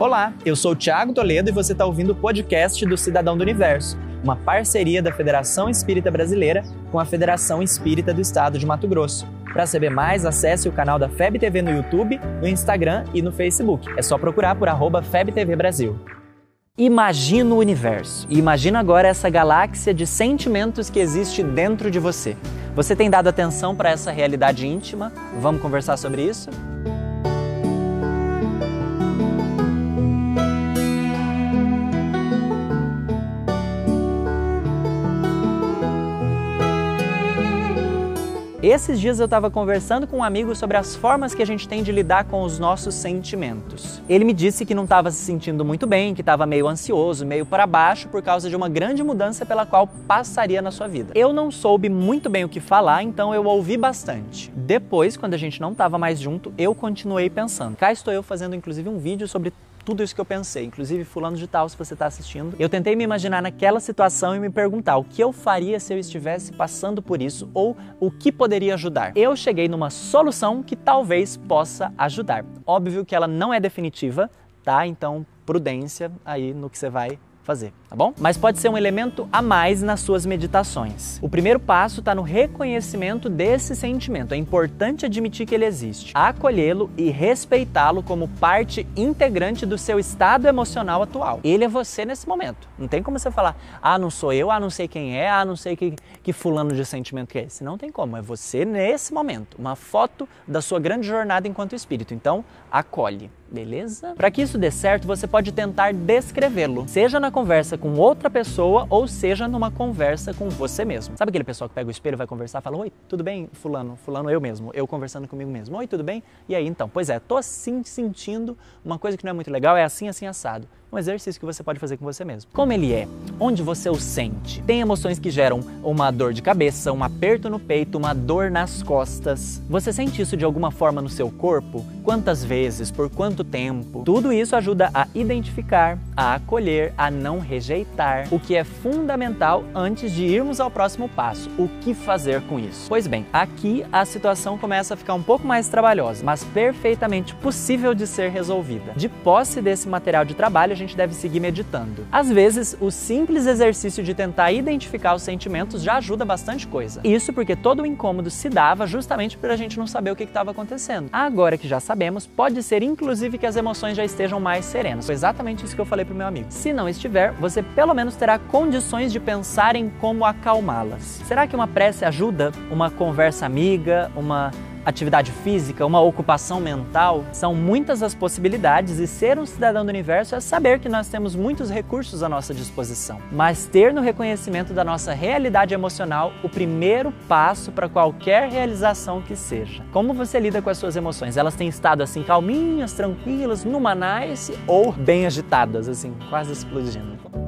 Olá, eu sou o Thiago Toledo e você está ouvindo o podcast do Cidadão do Universo, uma parceria da Federação Espírita Brasileira com a Federação Espírita do Estado de Mato Grosso. Para saber mais, acesse o canal da FEB TV no YouTube, no Instagram e no Facebook. É só procurar por arroba FebTV Brasil. Imagina o universo e imagina agora essa galáxia de sentimentos que existe dentro de você. Você tem dado atenção para essa realidade íntima? Vamos conversar sobre isso? Esses dias eu estava conversando com um amigo sobre as formas que a gente tem de lidar com os nossos sentimentos. Ele me disse que não estava se sentindo muito bem, que estava meio ansioso, meio para baixo por causa de uma grande mudança pela qual passaria na sua vida. Eu não soube muito bem o que falar, então eu ouvi bastante. Depois, quando a gente não estava mais junto, eu continuei pensando. Cá estou eu fazendo inclusive um vídeo sobre tudo isso que eu pensei, inclusive fulano de tal, se você está assistindo. Eu tentei me imaginar naquela situação e me perguntar o que eu faria se eu estivesse passando por isso ou o que poderia ajudar. Eu cheguei numa solução que talvez possa ajudar. Óbvio que ela não é definitiva, tá? Então, prudência aí no que você vai fazer, tá bom? Mas pode ser um elemento a mais nas suas meditações. O primeiro passo está no reconhecimento desse sentimento. É importante admitir que ele existe, acolhê-lo e respeitá-lo como parte integrante do seu estado emocional atual. Ele é você nesse momento. Não tem como você falar, ah, não sou eu, ah, não sei quem é, ah, não sei que, que fulano de sentimento que é esse. Não tem como. É você nesse momento. Uma foto da sua grande jornada enquanto espírito. Então, acolhe beleza? Para que isso dê certo, você pode tentar descrevê-lo, seja na conversa com outra pessoa ou seja numa conversa com você mesmo. Sabe aquele pessoal que pega o espelho, vai conversar, fala: "Oi, tudo bem, fulano? Fulano eu mesmo, eu conversando comigo mesmo. Oi, tudo bem? E aí então? Pois é, tô assim sentindo uma coisa que não é muito legal, é assim assim assado um exercício que você pode fazer com você mesmo. Como ele é? Onde você o sente? Tem emoções que geram uma dor de cabeça, um aperto no peito, uma dor nas costas. Você sente isso de alguma forma no seu corpo? Quantas vezes? Por quanto tempo? Tudo isso ajuda a identificar, a acolher, a não rejeitar, o que é fundamental antes de irmos ao próximo passo. O que fazer com isso? Pois bem, aqui a situação começa a ficar um pouco mais trabalhosa, mas perfeitamente possível de ser resolvida. De posse desse material de trabalho, gente deve seguir meditando. Às vezes, o simples exercício de tentar identificar os sentimentos já ajuda bastante coisa. Isso porque todo o incômodo se dava justamente por a gente não saber o que estava acontecendo. Agora que já sabemos, pode ser inclusive que as emoções já estejam mais serenas. Foi exatamente isso que eu falei pro meu amigo. Se não estiver, você pelo menos terá condições de pensar em como acalmá-las. Será que uma prece ajuda? Uma conversa amiga, uma atividade física, uma ocupação mental, são muitas as possibilidades e ser um cidadão do universo é saber que nós temos muitos recursos à nossa disposição. Mas ter no reconhecimento da nossa realidade emocional o primeiro passo para qualquer realização que seja. Como você lida com as suas emoções? Elas têm estado assim calminhas, tranquilas, numa nice ou bem agitadas, assim, quase explodindo?